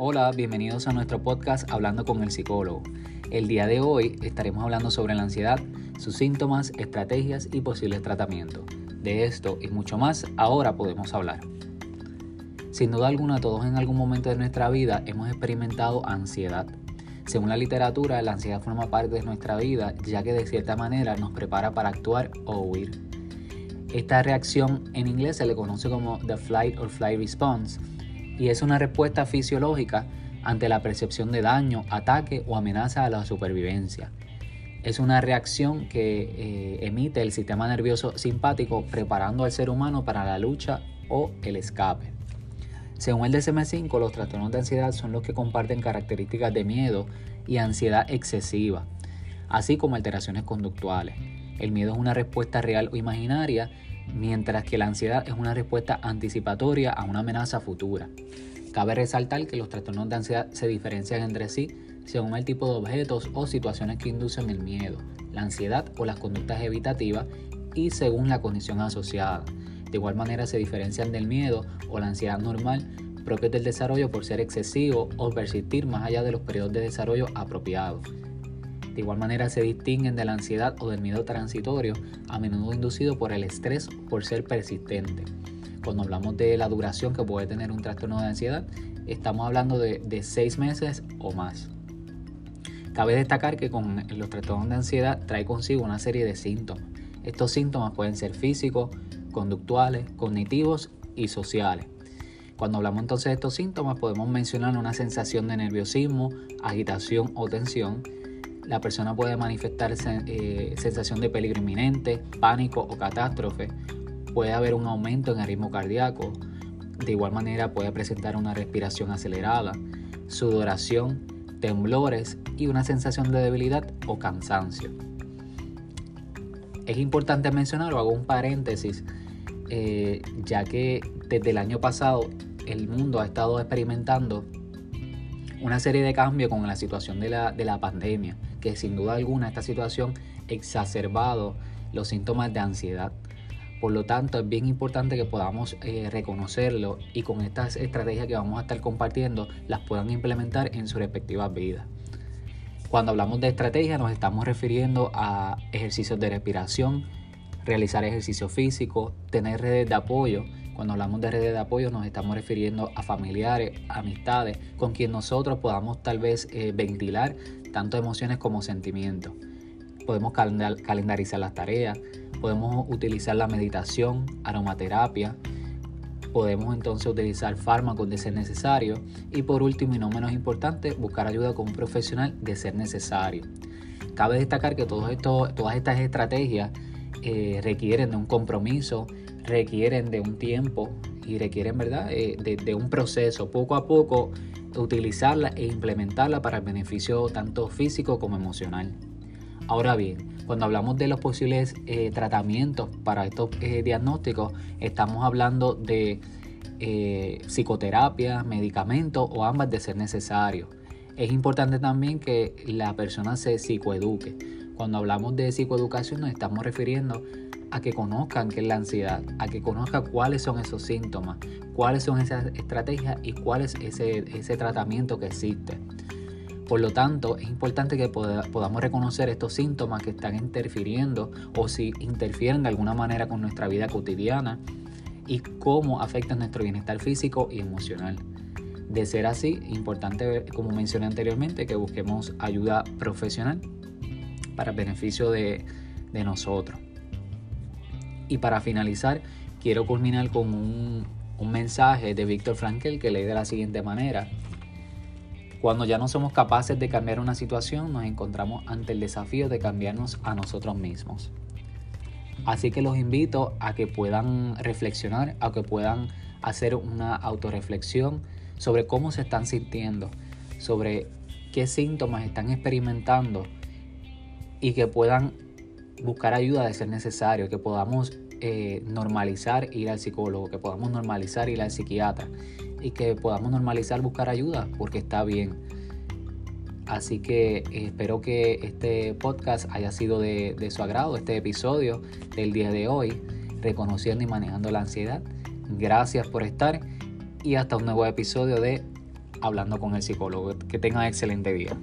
Hola, bienvenidos a nuestro podcast Hablando con el psicólogo. El día de hoy estaremos hablando sobre la ansiedad, sus síntomas, estrategias y posibles tratamientos. De esto y mucho más ahora podemos hablar. Sin duda alguna, todos en algún momento de nuestra vida hemos experimentado ansiedad. Según la literatura, la ansiedad forma parte de nuestra vida ya que de cierta manera nos prepara para actuar o huir. Esta reacción en inglés se le conoce como the flight or flight response y es una respuesta fisiológica ante la percepción de daño, ataque o amenaza a la supervivencia. Es una reacción que eh, emite el sistema nervioso simpático preparando al ser humano para la lucha o el escape. Según el DSM-5, los trastornos de ansiedad son los que comparten características de miedo y ansiedad excesiva, así como alteraciones conductuales. El miedo es una respuesta real o imaginaria mientras que la ansiedad es una respuesta anticipatoria a una amenaza futura. Cabe resaltar que los trastornos de ansiedad se diferencian entre sí según el tipo de objetos o situaciones que inducen el miedo, la ansiedad o las conductas evitativas y según la condición asociada. De igual manera se diferencian del miedo o la ansiedad normal propios del desarrollo por ser excesivo o persistir más allá de los periodos de desarrollo apropiados. De igual manera se distinguen de la ansiedad o del miedo transitorio, a menudo inducido por el estrés por ser persistente. Cuando hablamos de la duración que puede tener un trastorno de ansiedad, estamos hablando de, de seis meses o más. Cabe destacar que con los trastornos de ansiedad trae consigo una serie de síntomas. Estos síntomas pueden ser físicos, conductuales, cognitivos y sociales. Cuando hablamos entonces de estos síntomas podemos mencionar una sensación de nerviosismo, agitación o tensión, la persona puede manifestar eh, sensación de peligro inminente, pánico o catástrofe. Puede haber un aumento en el ritmo cardíaco. De igual manera puede presentar una respiración acelerada, sudoración, temblores y una sensación de debilidad o cansancio. Es importante mencionar, o hago un paréntesis, eh, ya que desde el año pasado el mundo ha estado experimentando una serie de cambios con la situación de la, de la pandemia que sin duda alguna esta situación exacerbado los síntomas de ansiedad. Por lo tanto, es bien importante que podamos eh, reconocerlo y con estas estrategias que vamos a estar compartiendo las puedan implementar en sus respectivas vidas. Cuando hablamos de estrategia nos estamos refiriendo a ejercicios de respiración, realizar ejercicio físico, tener redes de apoyo. Cuando hablamos de redes de apoyo nos estamos refiriendo a familiares, amistades, con quien nosotros podamos tal vez eh, ventilar tanto emociones como sentimientos. Podemos calendarizar las tareas, podemos utilizar la meditación, aromaterapia, podemos entonces utilizar fármacos de ser necesario y por último y no menos importante, buscar ayuda con un profesional de ser necesario. Cabe destacar que todos todas estas estrategias eh, requieren de un compromiso, requieren de un tiempo y requieren ¿verdad? Eh, de un proceso. Poco a poco utilizarla e implementarla para el beneficio tanto físico como emocional. Ahora bien, cuando hablamos de los posibles eh, tratamientos para estos eh, diagnósticos, estamos hablando de psicoterapia, medicamentos o ambas de ser necesario. Es importante también que la persona se psicoeduque. Cuando hablamos de psicoeducación nos estamos refiriendo a que conozcan qué es la ansiedad, a que conozcan cuáles son esos síntomas, cuáles son esas estrategias y cuál es ese, ese tratamiento que existe. Por lo tanto, es importante que podamos reconocer estos síntomas que están interfiriendo o si interfieren de alguna manera con nuestra vida cotidiana y cómo afectan nuestro bienestar físico y emocional. De ser así, importante, como mencioné anteriormente, que busquemos ayuda profesional para beneficio de, de nosotros. Y para finalizar, quiero culminar con un, mensaje de Víctor Frankel que lee de la siguiente manera. Cuando ya no somos capaces de cambiar una situación, nos encontramos ante el desafío de cambiarnos a nosotros mismos. Así que los invito a que puedan reflexionar, a que puedan hacer una autorreflexión sobre cómo se están sintiendo, sobre qué síntomas están experimentando y que puedan buscar ayuda de ser necesario, que podamos eh, normalizar ir al psicólogo, que podamos normalizar ir al psiquiatra y que podamos normalizar buscar ayuda porque está bien. Así que espero que este podcast haya sido de, de su agrado, este episodio del día de hoy, reconociendo y manejando la ansiedad. Gracias por estar y hasta un nuevo episodio de hablando con el psicólogo. Que tengan excelente día.